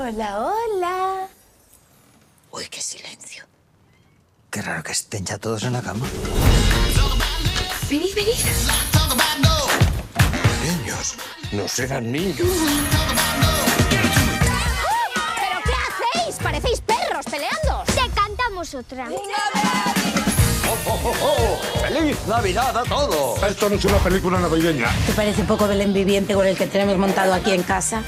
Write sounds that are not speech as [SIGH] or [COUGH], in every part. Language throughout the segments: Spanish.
Hola, hola. Uy, qué silencio. Qué raro que estén ya todos en la cama. Venid, venid. Niños, no serán niños. ¿Pero qué hacéis? Parecéis perros peleando. Te cantamos otra. ¡Feliz Navidad a todos! Esto no es una película navideña. ¿Te parece un poco Belén viviente con el que tenemos montado aquí en casa?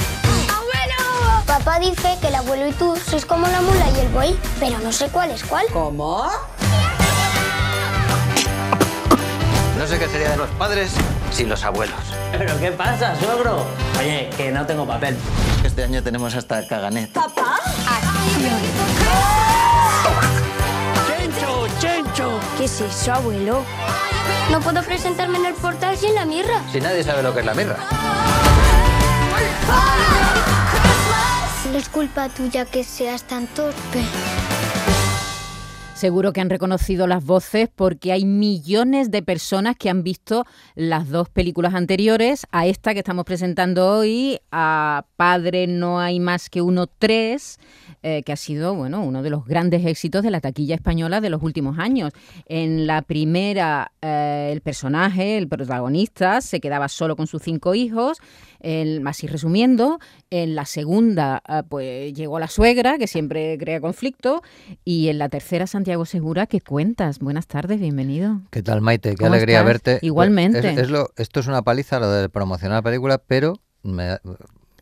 Papá dice que el abuelo y tú sois como la mula y el buey, pero no sé cuál es cuál. ¿Cómo? No sé qué sería de los padres sin los abuelos. ¿Pero qué pasa, suegro? Oye, que no tengo papel. Este año tenemos hasta caganet. ¡Chencho, chencho! ¿Qué es eso, abuelo? No puedo presentarme en el portal sin la mirra. Si nadie sabe lo que es la mirra. No es culpa tuya que seas tan torpe. Seguro que han reconocido las voces porque hay millones de personas que han visto las dos películas anteriores, a esta que estamos presentando hoy, a Padre no hay más que uno tres, eh, que ha sido bueno uno de los grandes éxitos de la taquilla española de los últimos años. En la primera, eh, el personaje, el protagonista, se quedaba solo con sus cinco hijos. En- así resumiendo, en la segunda, eh, pues llegó la suegra, que siempre crea conflicto, y en la tercera, Santiago Segura, que cuentas. Buenas tardes, bienvenido. ¿Qué tal, Maite? Qué ¿Cómo alegría estás? verte. Igualmente. Es- es lo- esto es una paliza, lo de promocionar la película, pero me,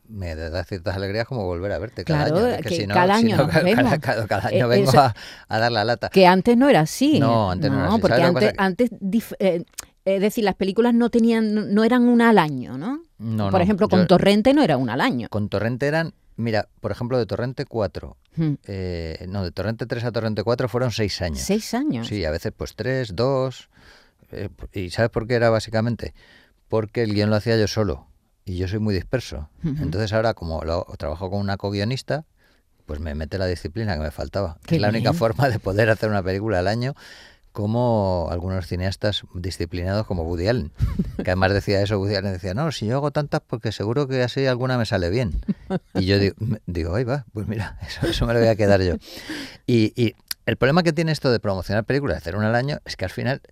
me da ciertas alegrías como volver a verte cada Claro, año. Es que si no- cada si año no, cada, Eh, año vengo eso- a, a dar la lata. Que antes no era así. No, antes no era así. porque ¿Sabes lo que antes, eh, es decir, las películas no tenían, no eran una al año, ¿no? No, Por no, ejemplo, con yo- Torrente no era una al año. Con Torrente eran, mira, por ejemplo, de Torrente 4, Hmm. eh, no, de Torrente 3 a Torrente 4 fueron 6 años. Seis años. Sí, a veces pues 3, 2. ¿Y sabes por qué era básicamente? Porque el guion lo hacía yo solo y yo soy muy disperso. Entonces ahora como lo, trabajo con una co-guionista, pues me mete la disciplina que me faltaba. Qué es la única forma de poder hacer una película al año como algunos cineastas disciplinados como Woody Allen. Que además decía eso, Woody Allen decía, no, si yo hago tantas porque seguro que así alguna me sale bien. Y yo digo, digo ahí va, pues mira, [LAUGHS] eso, me lo voy a quedar yo. Y, y el problema que tiene esto de promocionar películas, hacer una al año, es que al final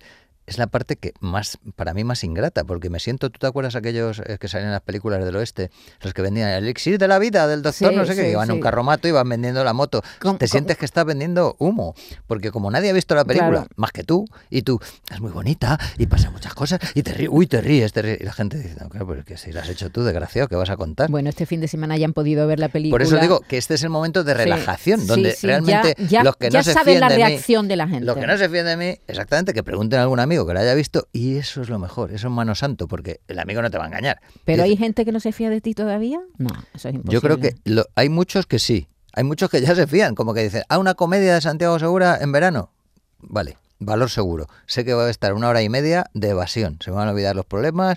es la parte que más, para mí, más ingrata, porque me siento, ¿tú te acuerdas aquellos eh, que salían en las películas del oeste, los que vendían el elixir de la vida del doctor, Sí, no sé qué, sí, que iban en un sí. carromato y iban vendiendo la moto? Com- te com- sientes que estás vendiendo humo, porque como nadie ha visto la película, Claro. más que tú, y tú, es muy bonita, y pasan muchas cosas, y te ríes, uy, te ríes, te ríes, y la gente dice, no, claro, pero es que si la has hecho tú, desgraciado, ¿qué vas a contar? Bueno, este fin de semana ya han podido ver la película. Por eso digo que este es el momento de Sí, relajación, sí, donde sí, realmente ya, ya- los que ya no se saben la de mí- reacción de la gente. los que no se fíen de mí, exactamente, que pregunten a algún amigo que lo haya visto y eso es lo mejor, eso es mano santo, porque el amigo no te va a engañar. Pero hay gente que no se fía de ti todavía. No, eso es imposible. Yo creo que lo- hay muchos que sí, hay muchos que ya se fían, como que dicen, ¿a una comedia de Santiago Segura en verano? Vale, valor seguro. Sé que va a estar una hora y media de evasión, se van a olvidar los problemas.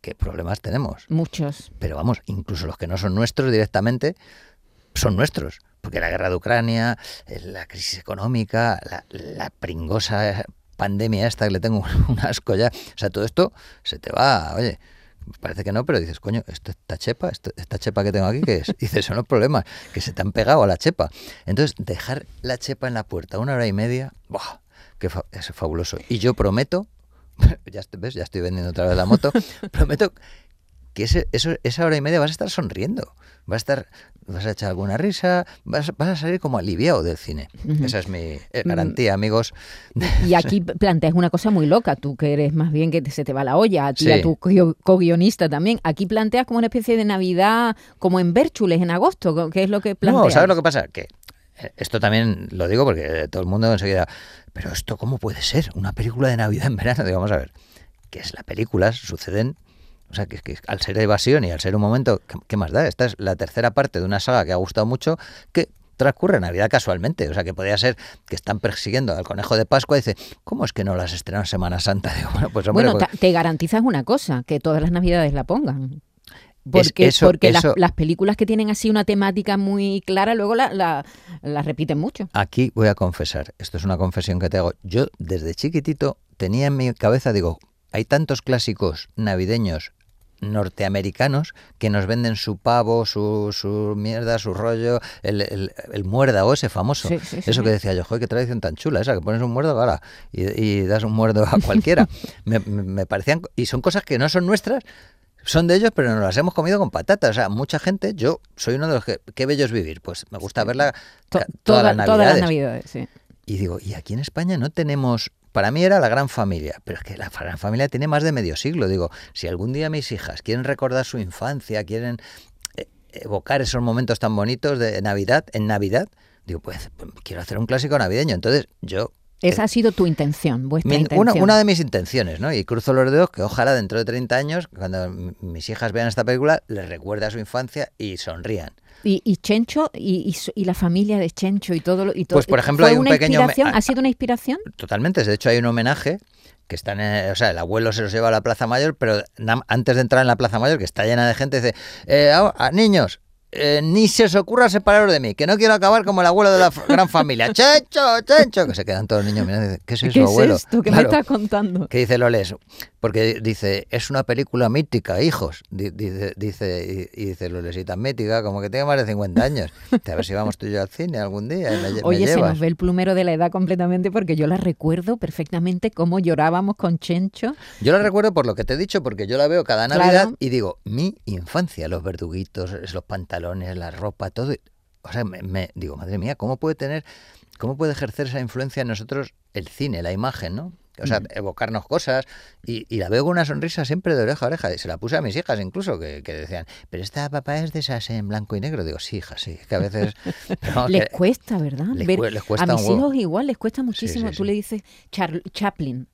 ¿Qué problemas tenemos? Muchos. Pero vamos, incluso los que no son nuestros directamente, son nuestros. Porque la guerra de Ucrania, eh, la crisis económica, la, la pringosa pandemia esta que le tengo [LAUGHS] un asco ya. O sea, todo esto se te va, oye, parece que no, pero dices, coño, esta chepa, esta chepa que tengo aquí, ¿qué es? [LAUGHS] Y dices, son los problemas, que se te han pegado a la chepa. Entonces, dejar la chepa en la puerta una hora y media, ¡buah! Que es fabuloso. Y yo prometo, [LAUGHS] ya ves, ya estoy vendiendo otra vez la moto, prometo que ese, eso, esa hora y media vas a estar sonriendo, vas a estar, vas a echar alguna risa, vas, vas a salir como aliviado del cine. Ujú. Esa es mi eh, garantía, amigos. Y aquí planteas una cosa muy loca, tú que eres más bien que se te va la olla, a ti Sí. a tu co- co-guionista también. Aquí planteas como una especie de Navidad, como en Bérchules en agosto, ¿qué es lo que planteas? No, ¿sabes lo que pasa? Que eh, esto también lo digo porque todo el mundo enseguida, pero esto cómo puede ser una película de Navidad en verano. Digo, vamos a ver, que es las películas suceden, o sea, que, que al ser evasión y al ser un momento, ¿qué, qué más da? Esta es la tercera parte de una saga que ha gustado mucho, que transcurre Navidad casualmente, o sea, que podría ser que están persiguiendo al conejo de Pascua y dice, ¿cómo es que no las estrenan Semana Santa? [LAUGHS] Digo, bueno, pues hombre, Bueno, pues- te garantizas una cosa, que todas las navidades la pongan. Es- Porque, eso- porque las- eso- Las, películas que tienen así una temática muy clara, luego la, la- la repiten mucho. Aquí voy a confesar, esto es una confesión que te hago. Yo desde chiquitito tenía en mi cabeza, digo, hay tantos clásicos navideños norteamericanos que nos venden su pavo, su, su mierda, su rollo, el, el, el muérdago ese famoso. Sí, sí, sí, Eso que decía yo, joder, qué tradición tan chula esa, que pones un muérdago ahora y, y das un muerdo a cualquiera. [LAUGHS] me, me- parecían, y son cosas que no son nuestras, son de ellos, pero nos las hemos comido con patatas. O sea, mucha gente, yo soy uno de los que, qué bello es vivir. Pues me gusta verla To- toda- las todas las navidades. navidades, sí. Y digo, y aquí en España no tenemos. Para mí era la gran familia, pero es que la gran familia tiene más de medio siglo. Digo, si algún día mis hijas quieren recordar su infancia, quieren eh, evocar esos momentos tan bonitos de Navidad, en Navidad, digo, pues, pues, quiero hacer un clásico navideño. Entonces, yo. Esa ha sido tu intención, vuestra mi- intención. una, una de mis intenciones, ¿no? Y cruzo los dedos que ojalá dentro de 30 años, cuando mis hijas vean esta película, les recuerde a su infancia y sonrían. Y, y Chencho y, y y la familia de Chencho y todo lo y todo. Pues, por ejemplo, ¿fue hay un una pequeño me- inspiración? a- ¿Ha sido una inspiración? Totalmente, de hecho hay un homenaje que están, en- o sea, el abuelo se los lleva a la Plaza Mayor, pero antes de entrar en la Plaza Mayor, que está llena de gente, dice, eh, a- a- niños, eh, ni se os ocurra separaros de mí, que no quiero acabar como el abuelo de la gran familia. [LAUGHS] ¡Chencho, chencho! Que se quedan todos los niños mirando y dicen, ¿qué es eso, ¿Qué es abuelo? esto que Claro. me estás contando? ¿Qué dice Loles? Porque dice, es una película mítica, hijos. Di- Dice, dice, y, dice Loles, y tan mítica como que tiene más de 50 años. A ver si vamos tú y yo al cine algún día y me, lle- me Oye, se nos ve el plumero de la edad completamente porque yo la recuerdo perfectamente cómo llorábamos con Chencho. Yo la recuerdo por lo que te he dicho, porque yo la veo cada Claro. Navidad y digo, mi infancia, los verduguitos, los pantalones, la ropa, todo. O sea, me, me- digo, madre mía, ¿cómo puede tener, cómo puede ejercer esa influencia en nosotros el cine, la imagen, ¿no? O sea, evocarnos cosas y, y la veo con una sonrisa siempre de oreja a oreja. Y se la puse a mis hijas incluso, que, que decían, pero esta papá es de esas en blanco y negro. Digo, sí, hija, sí, que a veces... [LAUGHS] les que- cuesta, ¿verdad? les Ver- cue- les cuesta a mis hijos igual les cuesta muchísimo. sí, Tú sí. le dices Char- Chaplin.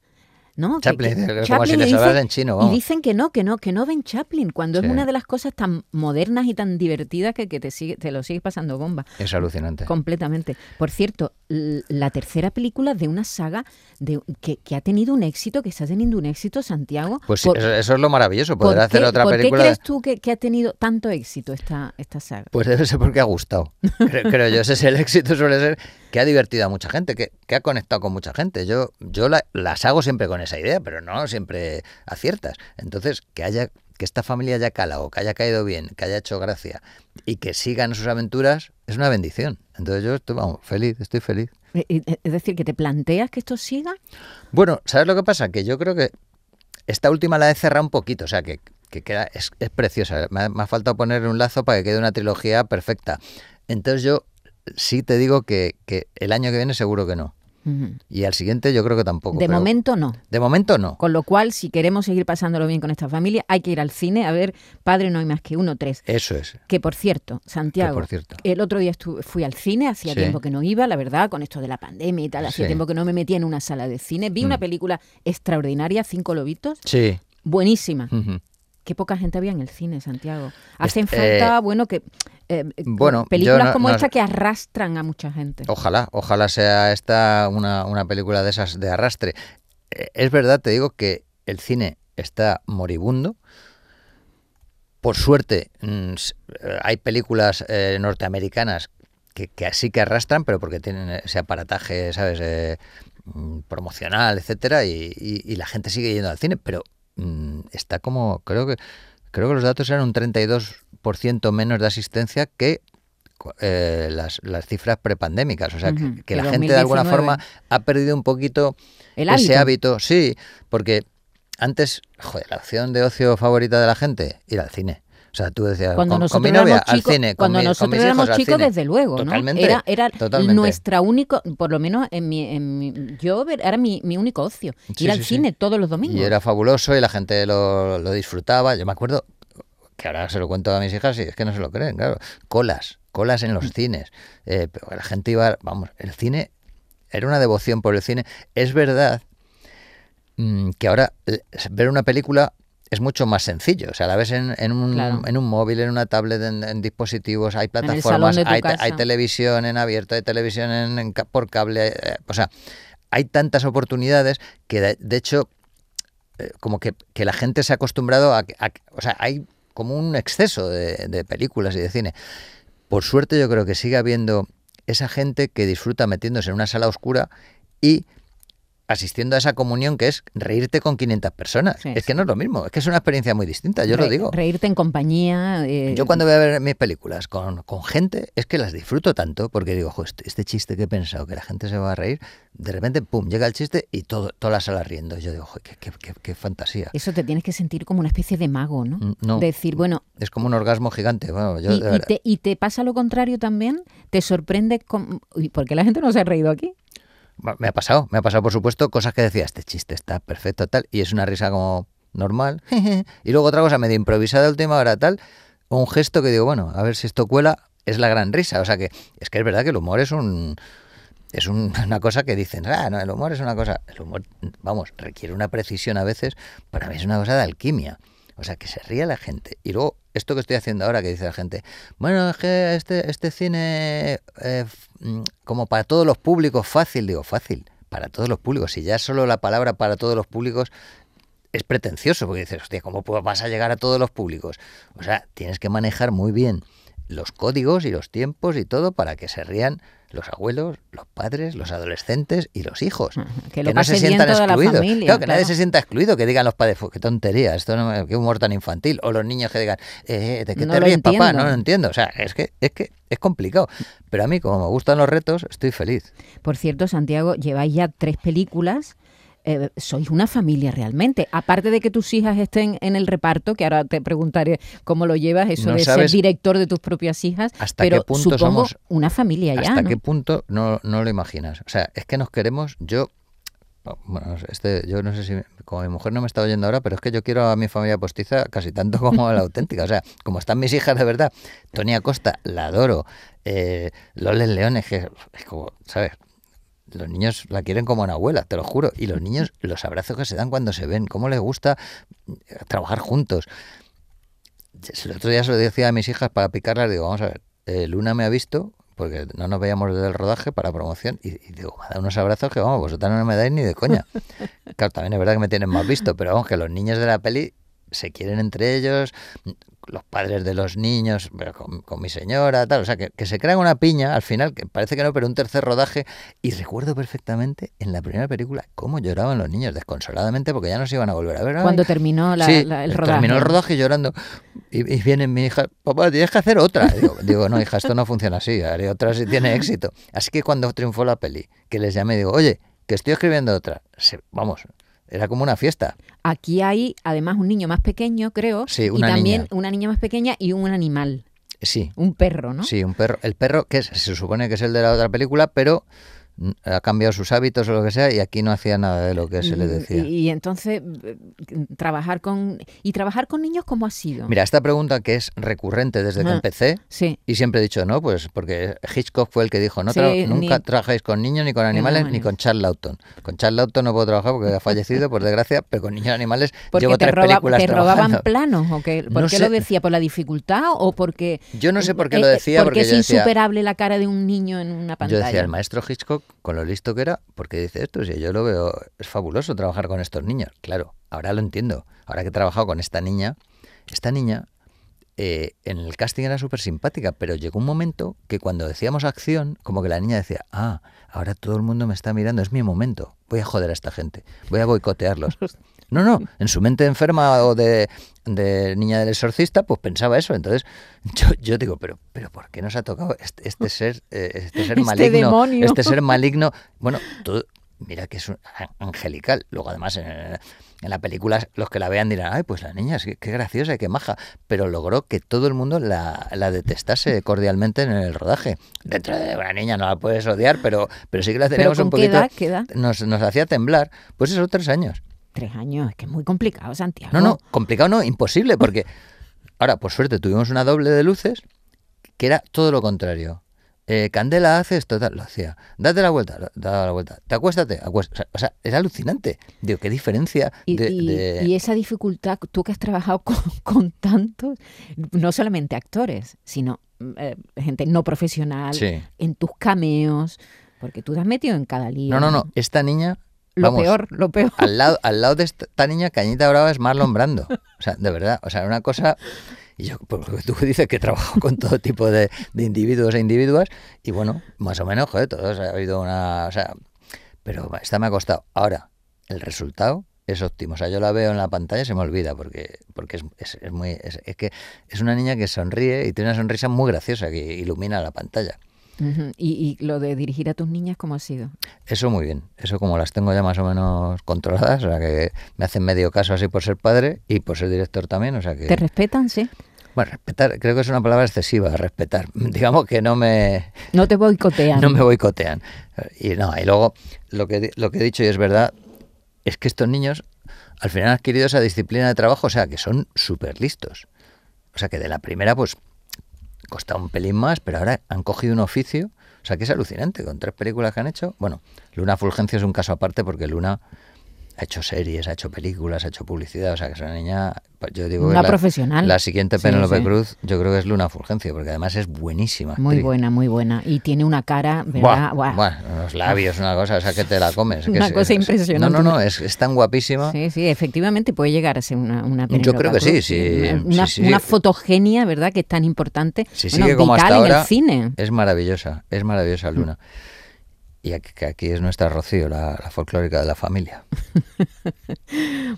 ¿No? Que- Chaplin, que- como si Chaplin les dicen- en chino, Y dicen que no, que no, que no ven Chaplin, cuando Sí. es una de las cosas tan modernas y tan divertidas que, que te, sigue, te lo sigues pasando bomba. Es alucinante. Completamente. Por cierto, la tercera película de una saga de, que, que ha tenido un éxito, que está teniendo un éxito, Santiago. Pues sí, Por- eso, es lo maravilloso, ¿por poder hacer qué- otra ¿Por película... qué crees tú que, que ha tenido tanto éxito esta, esta saga? Pues debe ser porque ha gustado. [LAUGHS] Creo, creo yo, ese es el éxito, suele ser que ha divertido a mucha gente, que, que ha conectado con mucha gente. Yo, yo la- las hago siempre con esa idea, pero no siempre aciertas. Entonces, que haya que esta familia haya calado, que haya caído bien, que haya hecho gracia y que sigan sus aventuras, es una bendición. Entonces yo estoy, vamos, feliz, estoy feliz. Eh, eh, Es decir, que te planteas que esto siga. Bueno, ¿sabes lo que pasa? Que yo creo que esta última la he cerrado un poquito, o sea, que, que queda, es, es preciosa. Me ha, me ha faltado ponerle un lazo para que quede una trilogía perfecta. Entonces yo sí te digo que, que el año que viene seguro que no. Y al siguiente yo creo que tampoco. De pero- momento no. De momento no. Con lo cual, si queremos seguir pasándolo bien con esta familia, hay que ir al cine a ver Padre no hay más que uno, tres. Eso es. Que por cierto, Santiago, por cierto. el otro día fui al cine, hacía Sí. tiempo que no iba, la verdad, con esto de la pandemia y tal, hacía Sí. tiempo que no me metía en una sala de cine. Vi una Mm. película extraordinaria, Cinco Lobitos, Sí. buenísima. Qué poca gente había en el cine, Santiago. Hacen Este, falta, bueno, que eh, bueno, películas no- como no- esta que arrastran a mucha gente. Ojalá, ojalá sea esta una, una película de esas de arrastre. Eh, Es verdad, te digo que el cine está moribundo. Por suerte, mm, eh, hay películas eh, norteamericanas que, que sí que arrastran, pero porque tienen ese aparataje, ¿sabes? Eh, mm, promocional, etcétera, y, y- y la gente sigue yendo al cine, pero mm, está como, creo que creo que los datos eran un 32% menos de asistencia que eh, las, las cifras prepandémicas. O sea, que- Ujú, que, que la gente de alguna 2019. forma ha perdido un poquito El ese hábito. hábito. Sí, porque antes, joder, la opción de ocio favorita de la gente, ir al cine. O sea, tú decías, Cuando con, con nosotros mi novia éramos al cine, con, cuando mi- con nosotros hijos éramos chicos, desde luego, ¿no? Totalmente. Era, era totalmente. nuestra único, por lo menos en mi, en mi- yo era mi, mi único ocio, Sí, ir al sí. cine todos los domingos. Y era fabuloso y la gente lo, lo disfrutaba. Yo me acuerdo que ahora se lo cuento a mis hijas y es que no se lo creen, claro. Colas, colas en Mm. los cines. Eh, pero la gente iba, vamos, el cine era una devoción por el cine. Es verdad mm, que ahora eh, ver una película es mucho más sencillo. O sea, la ves en, en un, Claro. en un móvil, en una tablet, en, en dispositivos, hay plataformas, hay, televisión en abierto, hay televisión por cable. eh, o sea, hay tantas oportunidades que, de, de hecho, eh, como que, que la gente se ha acostumbrado a, que- a O sea, hay como un exceso de, de películas y de cine. Por suerte yo creo que sigue habiendo esa gente que disfruta metiéndose en una sala oscura y asistiendo a esa comunión que es reírte con 500 personas. Sí, es que no es lo mismo, es que es una experiencia muy distinta, yo lo digo. Reírte en compañía. eh, Yo cuando voy a ver mis películas con, con gente, es que las disfruto tanto, porque digo, "Jo, este, este chiste que he pensado, que la gente se va a reír, de repente, pum, llega el chiste y todo, toda la sala riendo. Yo digo, "Jo, qué, qué- qué- qué fantasía. Eso te tienes que sentir como una especie de mago, ¿no? Mm. Decir, bueno, Es como un orgasmo gigante. Bueno, yo, y, y te, y te pasa lo contrario también, te sorprende con... Uy, ¿Por qué la gente no se ha reído aquí? Me ha pasado, me ha pasado por supuesto cosas que decía, este chiste está perfecto tal, y es una risa como normal, [LAUGHS] y luego otra cosa medio improvisada última hora tal, un gesto que digo, bueno, a ver si esto cuela, es la gran risa, o sea que es que es verdad que el humor es un es un- [LAUGHS] una cosa que dicen, ah, no, el humor es una cosa, el humor, vamos, requiere una precisión a veces, para mí es una cosa de alquimia. O sea, que se ría la gente. Y luego, esto que estoy haciendo ahora, que dice la gente, bueno, es que este, este cine, eh, como para todos los públicos, fácil, digo, fácil, para todos los públicos. Si ya solo la palabra para todos los públicos es pretencioso, porque dices, hostia, ¿cómo vas a llegar a todos los públicos? O sea, tienes que manejar muy bien los códigos y los tiempos y todo para que se rían los abuelos, los padres, los adolescentes y los hijos. Que lo no se sientan excluidos. familia, claro, que nadie se sienta excluido, que digan los padres, "Fu, qué tontería, esto no me- qué humor tan infantil. O los niños que digan, eh, ¿de qué No te ríes, papá? No lo entiendo. O sea, es que, es que es complicado. Pero a mí, como me gustan los retos, estoy feliz. Por cierto, Santiago, lleváis ya tres películas. Eh, sois una familia realmente. Aparte de que tus hijas estén en el reparto, que ahora te preguntaré cómo lo llevas, eso No de ser director de tus propias hijas. hasta pero qué punto supongo somos- una familia ya. ¿Hasta ¿no? qué punto no, no lo imaginas? O sea, es que nos queremos. Yo. Bueno, este, yo no sé si. Como mi mujer no me está oyendo ahora, pero es que yo quiero a mi familia postiza casi tanto como a la [LAUGHS] auténtica. O sea, como están mis hijas de verdad. Tony Acosta, la adoro. Eh, Loles Leones, que es como, ¿sabes? Los niños la quieren como una abuela, te lo juro. Y los niños, [LAUGHS] los abrazos que se dan cuando se ven, cómo les gusta eh, trabajar juntos. El otro día se lo decía a mis hijas para picarlas, digo, vamos a ver, eh, Luna me ha visto, porque no nos veíamos desde el rodaje para promoción, y, y digo, me ha dado unos abrazos que, vamos, vosotras no me dais ni de coña. [LAUGHS] Claro, también es verdad que me tienen más visto, pero vamos, que los niños de la peli se quieren entre ellos, los padres de los niños con, con mi señora, tal, o sea, que, que se crean una piña al final, que parece que no, pero un tercer rodaje, y recuerdo perfectamente en la primera película cómo lloraban los niños desconsoladamente porque ya no se iban a volver a ver. Ay, Cuando terminó la- Sí, la- el rodaje. Terminó el rodaje llorando. Y, y viene mi hija, papá, tienes que hacer otra. Digo, [LAUGHS] digo, no, hija, esto no funciona así. Haré otra si tiene éxito. Así que cuando triunfó la peli, que les llamé, digo, oye, que estoy escribiendo otra. Se- vamos, era como una fiesta. Aquí hay además un niño más pequeño, creo, Sí, y una también niña. una niña más pequeña y un animal, Sí, un perro, ¿no? sí, un perro. El perro, que es- se supone que es el de la otra película, pero ha cambiado sus hábitos o lo que sea y aquí no hacía nada de lo que se le Mm, decía. Y, y entonces eh, trabajar con y trabajar con niños cómo ha sido. Mira, esta pregunta que es recurrente desde que Ajá. empecé, sí. Y siempre he dicho, no, pues porque Hitchcock fue el que dijo, no Sí, nunca ni- trabajáis con niños, ni con animales, no, ni con Charles Lawton. Con Charles Lawton no puedo trabajar porque ha fallecido, por desgracia, pero con niños y animales Porque llevo te, tres roba- películas te robaban planos o ¿Por No qué sé. lo decía? ¿Por la dificultad o porque Yo no sé por qué eh, lo eh, decía, porque es yo decía- insuperable la cara de un niño en una Yo pantalla? decía, el maestro Hitchcock, con lo listo que era, porque dice esto, si yo lo veo, es fabuloso trabajar con estos niños. Claro, ahora lo entiendo. Ahora que he trabajado con esta niña, esta niña eh, en el casting era súper simpática, pero llegó un momento que cuando decíamos acción, como que la niña decía, ah, ahora todo el mundo me está mirando, es mi momento, voy a joder a esta gente, voy a boicotearlos. [LAUGHS] No, no, en su mente enferma o de, de niña del exorcista, pues pensaba eso. Entonces, [LAUGHS] yo, yo digo, pero, pero ¿por qué nos ha tocado este, este [LAUGHS] ser, eh, este ser Este maligno? demonio. Este ser maligno. Bueno, todo, mira que es un- angelical. Luego, además, en, en la película, los que la vean dirán, ay, pues la niña, es que- qué graciosa y qué maja. Pero logró que todo el mundo la, la detestase cordialmente en el rodaje. Dentro de una niña no la puedes odiar, pero, pero sí que la ¿Pero teníamos un qué poquito. edad? ¿Qué edad? Nos, nos hacía temblar. Pues eso, tres años. Tres años, es que es muy complicado, Santiago. No, no, complicado no, imposible, porque ahora, por suerte, tuvimos una doble de luces que era todo lo contrario. Eh, Candela hace esto, tal, lo hacía. Date la vuelta, daba la vuelta. Te acuéstate, acuéstate. O sea, era alucinante. Digo, qué diferencia Y, de, y- de- y esa dificultad, tú que has trabajado con, [LAUGHS] con tantos, no solamente actores, sino eh, gente no profesional, Sí. en tus cameos, porque tú te has metido en cada lío. No, no, no. Esta niña. Lo vamos, peor, lo peor. Al lado, al lado de esta niña, Cañita Brava es Marlon Brando. O sea, de verdad. O sea, una cosa. Y yo, por lo que tú dices que trabajo con todo tipo de, de individuos e individuas, y bueno, más o menos, joder, todos ha habido una. O sea, pero esta me ha costado. Ahora, el resultado es óptimo. O sea, yo la veo en la pantalla y se me olvida porque, porque es, es- muy. Es que es una niña que sonríe y tiene una sonrisa muy graciosa que ilumina la pantalla. Y, y lo de dirigir a tus niñas, ¿cómo ha sido? Eso muy bien. Eso como las tengo ya más o menos controladas, o sea que me hacen medio caso así por ser padre y por ser director también, o sea que... ¿Te respetan, sí? Bueno, respetar, creo que es una palabra excesiva, respetar. [LAUGHS] Digamos que no me, No te boicotean. no me boicotean. Y no, y luego lo que, lo que he dicho y es verdad, es que estos niños al final han adquirido esa disciplina de trabajo, o sea, que son súper listos. O sea, que de la primera, pues, costaba un pelín más, pero ahora han cogido un oficio, o sea, que es alucinante, con tres películas que han hecho. Bueno, Luna Fulgencio es un caso aparte porque Luna ha hecho series, ha hecho películas, ha hecho publicidad, o sea, que es una niña, pues, yo digo Una profesional. La siguiente Sí, Penélope sí. Cruz, yo creo que es Luna Fulgencio, porque además es buenísima. Muy actriz. buena, muy buena. Y tiene una cara, ¿verdad? Buah, Buah. buah, los labios, una cosa, o sea, que te la comes. [LAUGHS] que Una es- cosa es- impresionante. No, no, no, es, es tan guapísima. Sí, sí, efectivamente puede llegar a ser una, una Yo creo que sí, Cruz, sí, Una, sí, sí. una fotogenia, ¿verdad? Que es tan importante. Si Bueno, como vital hasta en ahora, el cine. es maravillosa, es maravillosa Luna. Y aquí, es nuestra Rocío, la, la folclórica de la familia. [LAUGHS]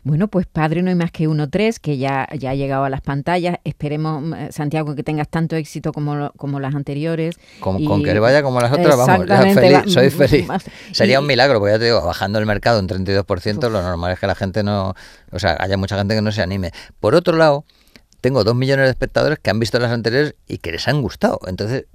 Bueno, pues Padre no hay más que uno tres, que ya, ya ha llegado a las pantallas. Esperemos, eh, Santiago, que tengas tanto éxito como, como las anteriores. Con, Y- con que le vaya como las otras, vamos, feliz, va- soy feliz. [LAUGHS] más- Sería y- un milagro, porque ya te digo, bajando el mercado un 32%, lo normal es que la gente no, o sea, haya mucha gente que no se anime. Por otro lado, tengo dos millones de espectadores que han visto las anteriores y que les han gustado. Entonces,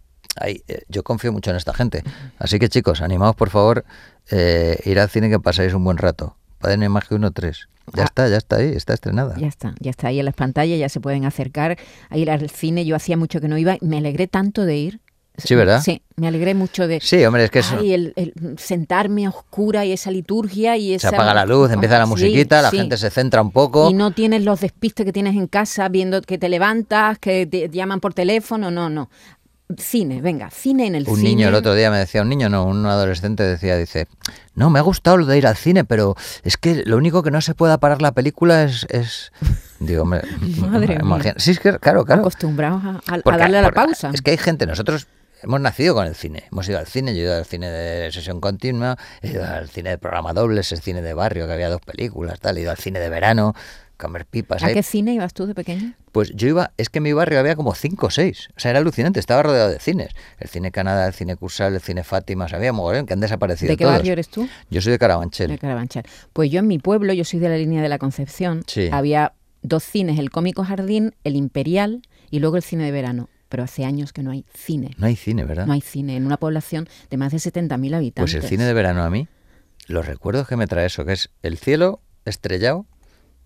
eh, yo confío mucho en esta gente. Así que chicos, animaos por favor, eh, ir al cine que pasáis un buen rato. Padre más que uno tres. Ya Ah. está, ya está ahí, está estrenada. Ya está, ya está ahí en las pantallas, ya se pueden acercar a ir al cine. Yo hacía mucho que no iba, me alegré tanto de ir. Sí, ¿verdad? Sí, me alegré mucho de... Sí, hombre, es que eso... Ay, el, el sentarme a oscura y esa liturgia y Se esa... apaga la luz, empieza la Sí, musiquita, la sí. gente se centra un poco. Y no tienes los despistes que tienes en casa viendo que te levantas, que te llaman por teléfono, no, no. Cine, venga, cine en el Un cine. niño el otro día me decía, un niño no, un adolescente decía, dice, no, me ha gustado lo de ir al cine, pero es que lo único que no se pueda parar la película es... es... [LAUGHS] Digo, hombre, Madre mía. Sí, es que, claro, claro. Acostumbrados a, a- a Porque- darle a la pausa. Es que hay gente, nosotros hemos nacido con el cine, hemos ido al cine, yo he ido al cine de sesión continua, he ido al cine de programa doble, ese cine de barrio que había dos películas, tal, he ido al cine de verano, comer pipas. ¿A ahí. qué cine ibas tú de pequeño? Pues yo iba, es que en mi barrio había como cinco o seis. O sea, era alucinante, estaba rodeado de cines. El cine Canadá, el cine Cursal, el cine Fátima, había mogollón que han desaparecido ¿De qué todos. barrio eres tú? Yo soy de Carabanchel. De Carabanchel. Pues yo en mi pueblo, yo soy de la línea de la Concepción, Sí. había dos cines, el Cómico Jardín, el Imperial y luego el cine de verano. Pero hace años que no hay cine. No hay cine, ¿verdad? No hay cine en una población de más de 70.000 habitantes. Pues el cine de verano a mí, los recuerdos que me trae eso, que es el cielo estrellado.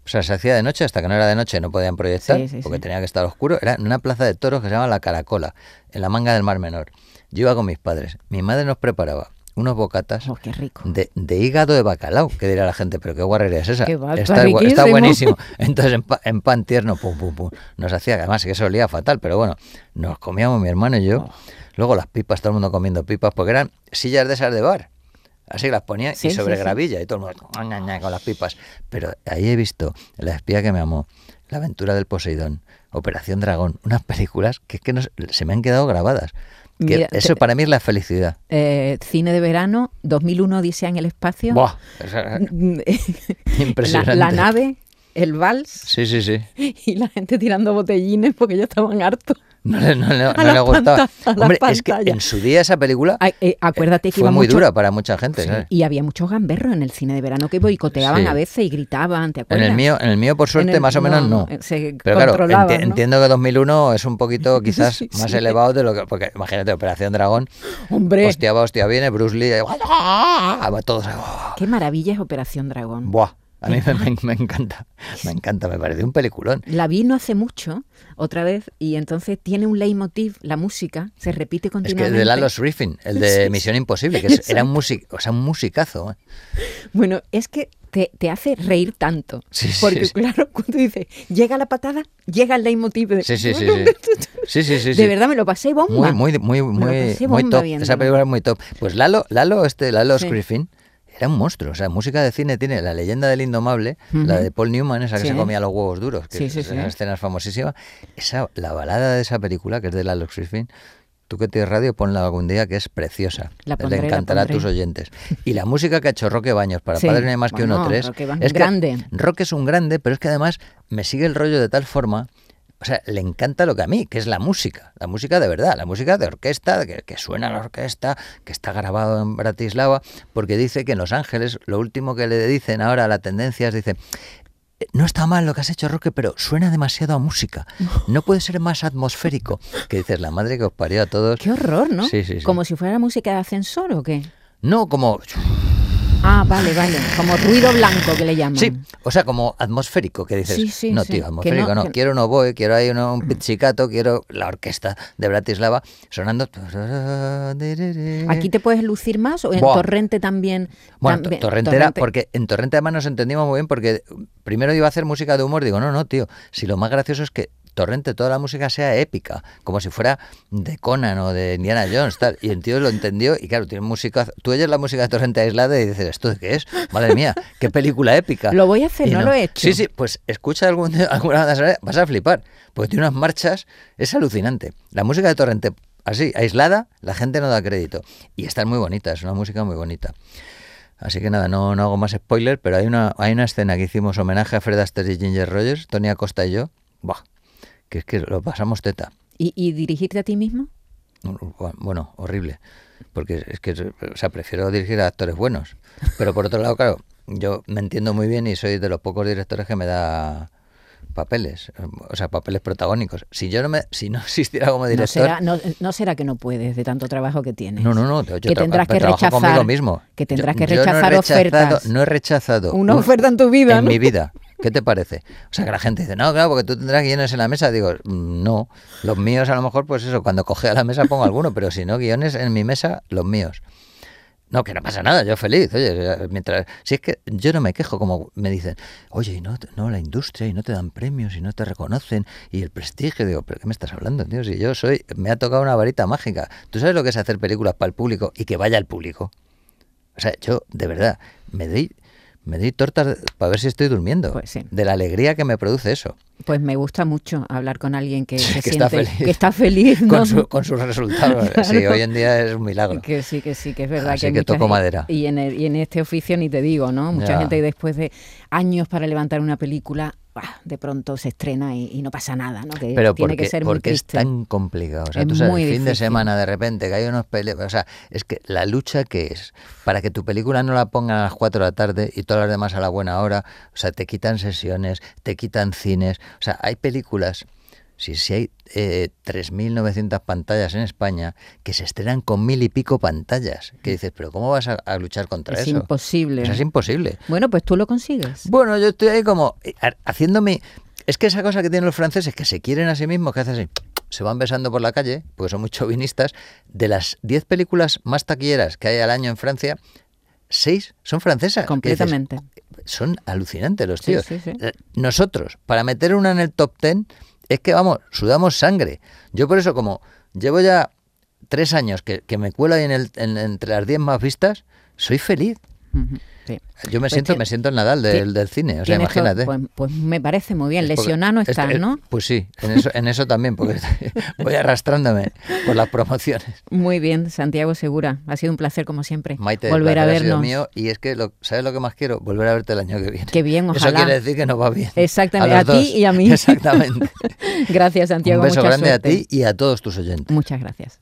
O sea, se hacía de noche, hasta que no era de noche no podían proyectar, Sí, sí, porque sí. tenía que estar oscuro. Era en una plaza de toros que se llama La Caracola, en la manga del Mar Menor. Yo iba con mis padres. Mi madre nos preparaba unos bocatas Oh, qué rico. de, de hígado de bacalao, que dirá la gente, pero qué guarrería es esa. Está, está buenísimo. [LAUGHS] Entonces en, pa- en pan tierno, pum, pum, pum, nos hacía, además que eso olía fatal, pero bueno, nos comíamos mi hermano y Oh. yo. Luego las pipas, todo el mundo comiendo pipas, porque eran sillas de esas de bar. Así las ponía Sí, y sobre sí, sí. gravilla y todo el mundo con las pipas. Pero ahí he visto La espía que me amó, La aventura del Poseidón, Operación Dragón, unas películas que es que no se- me han quedado grabadas. Que Mira, eso te- para mí es la felicidad. Eh, cine de verano, 2001 Odisea en el espacio. Buah, esa- [LAUGHS] la, impresionante. la nave, el vals Sí, sí, sí. [LAUGHS] y la gente tirando botellines porque ya estaban hartos. No le, no no A le gustaba. pantalla, Hombre, es que en su día esa película Ay, eh, acuérdate eh, que fue iba muy mucho- dura para mucha gente. Sí, ¿sabes? Y había muchos gamberros en el cine de verano que boicoteaban Sí. a veces y gritaban, ¿te En acuerdas? el mío, en el mío por suerte En el- más o menos no, no. no, se Pero claro, enti- ¿no? entiendo que 2001 es un poquito [LAUGHS] quizás Sí, más elevado de lo que porque imagínate Operación Dragón, Hombre, hostia va, hostia viene, Bruce Lee, [LAUGHS] va todos, qué maravilla es Operación Dragón. buah, a mí me, me- me encanta, me encanta, me parece un peliculón. La vi no hace mucho, otra vez, y entonces tiene un leitmotiv, la música, se repite Es que continuamente. de Lalo Schifrin, el de [LAUGHS] Misión Imposible, que es- era un music, o sea, un musicazo. ¿eh? Bueno, es que te, te hace reír tanto. Sí, porque sí. claro, [LAUGHS] cuando dices, llega la patada, llega el leitmotiv. de- Sí, sí, sí, sí. Sí, sí, sí, De verdad me lo pasé bomba. Muy, muy, muy, muy, top. viéndolo. Esa película es muy top. Pues Lalo, Lalo, este, Lalo. Griffin, era un monstruo. O sea, música de cine tiene La leyenda del indomable, la de Paul Newman, esa que Sí. se comía los huevos duros, que Sí, es una escena famosísima. Esa, la balada de esa película, que es de Lalo Griffin, Tú que tienes radio, ponla algún día que es preciosa. La pondré, Le la encantará a tus oyentes. Y la música que ha hecho Roque Baños para Padre No hay más que bueno, uno tres. Roque es que grande. Roque es un grande, pero es que además me sigue el rollo de tal forma. O sea, le encanta lo que a mí, que es la música, la música de verdad, la música de orquesta, que, que suena la orquesta, que está grabado en Bratislava, porque dice que en Los Ángeles lo último que le dicen ahora, la tendencia es, dice, no está mal lo que has hecho, Roque, pero suena demasiado a música. [LAUGHS] No puede ser más atmosférico. Que dices, la madre que os parió a todos. Qué horror, ¿no? Sí, sí, sí. Como si fuera música de ascensor o qué. No, como... Ah, vale, vale. Como ruido blanco que le llaman. Sí, o sea, como atmosférico, que dices, Sí, sí, no, sí. tío, atmosférico no- no, que- quiero un oboe, quiero ahí uno- un pizzicato, quiero la orquesta de Bratislava sonando... ¿Aquí te puedes lucir más o en Buah. Torrente también? Bueno, también- Torrente era, porque en Torrente además nos entendimos muy bien porque primero iba a hacer música de humor, digo, no, no, tío, si lo más gracioso es que Torrente toda la música sea épica, como si fuera de Conan o de Indiana Jones, tal. Y el tío lo entendió y claro, tiene música, tú oyes la música de Torrente aislada y dices, ¿esto de qué es? Madre mía, qué película épica. Lo voy a hacer, no lo he hecho. Sí, sí, pues escucha algún, alguna banda vas a flipar, porque tiene unas marchas, es alucinante. La música de Torrente, así, aislada, la gente no da crédito. Y está muy bonita, es una música muy bonita. Así que nada, no, no hago más spoiler, pero hay una, hay una escena que hicimos homenaje a Fred Astaire y Ginger Rogers, Tony Acosta y yo, buah, que es que lo pasamos teta. ¿Y, y dirigirte a ti mismo? Bueno, horrible. Porque es que, o sea, prefiero dirigir a actores buenos. Pero por otro lado, claro, yo me entiendo muy bien y soy de los pocos directores que me da papeles, o sea, papeles protagónicos. Si yo no me, si no [LAUGHS] existiera como No director, será, no, no será que no puedes de tanto trabajo que tienes. no, no, no, yo que tendrás que rechazar. conmigo mismo. Que tendrás Yo- que yo no he rechazar ofertas. No he rechazado Una un- oferta en tu vida, en mi vida. ¿Qué te parece? O sea, que la gente dice, no, claro, porque tú tendrás guiones en la mesa. Digo, "Mm, no. Los míos, a lo mejor, pues eso, cuando coge a la mesa pongo alguno, pero si no, guiones en mi mesa, los míos. No, que no pasa nada, yo feliz. Oye, mientras. Si es que yo no me quejo, como me dicen, oye, y no, no la industria, y no te dan premios, y no te reconocen, y el prestigio. Digo, ¿pero qué me estás hablando, tío? Si yo soy. Me ha tocado una varita mágica. ¿Tú sabes lo que es hacer películas para el público y que vaya al público? O sea, yo, de verdad, me doy. Me doy tortas para ver si estoy durmiendo. Pues sí. De la alegría que me produce eso. Pues me gusta mucho hablar con alguien que, [LAUGHS] se que está siente feliz. que está feliz, ¿no? Con, su- con sus resultados. [LAUGHS] Sí, Claro. hoy en día es un milagro. Que sí, que sí, que es verdad Así que, toco madera. Y en, el- y en este oficio ni te digo, ¿no? Mucha Ya. gente después de años para levantar una película. De pronto se estrena y, y no pasa nada, ¿no? Que Pero tiene porque, que ser muy porque es triste. tan complicado. O sea, Es tú sabes, muy el fin de semana de repente que hay unos peleas. O sea, es que la lucha que es para que tu película no la pongan a las 4 de la tarde y todas las demás a la buena hora. O sea, te quitan sesiones, te quitan cines. O sea, hay películas. Si, si hay eh, 3.900 pantallas en España que se estrenan con mil y pico pantallas, que dices, pero ¿cómo vas a, a luchar contra Es eso? imposible. Eso es imposible. Bueno, pues tú lo consigues. Bueno, yo estoy ahí como eh, ha- haciéndome... Es que esa cosa que tienen los franceses, que se quieren a sí mismos, que hacen así, se van besando por la calle, porque son muy chauvinistas, de las 10 películas más taquilleras que hay al año en Francia, 6 son francesas. dices, Completamente. son alucinantes los Sí, tíos. sí, sí. Eh, Nosotros, para meter una en el top 10, es que vamos, sudamos sangre. Yo por eso, como llevo ya tres años que, que me cuelo ahí en el, en- entre las 10 más vistas, soy feliz. Sí. Yo me Pues siento, me siento el Nadal del, del cine, o sea, imagínate. pues, pues me parece muy bien. Lesionado no es- estás, es- ¿no? Pues sí, en eso, en eso también, porque [LAUGHS] voy arrastrándome por las promociones. Muy bien, Santiago Segura. Ha sido un placer, como siempre, Maite, volver a placer ha sido vernos. mío y es que, lo, ¿sabes lo que más quiero? Volver a verte el año que viene. Qué bien, Eso ojalá. quiere decir que nos va bien. Exactamente, a, ti y a mí. [LAUGHS] Exactamente. [LAUGHS] Gracias, Santiago. Un beso mucha grande suerte. a ti y a todos tus oyentes. Muchas gracias.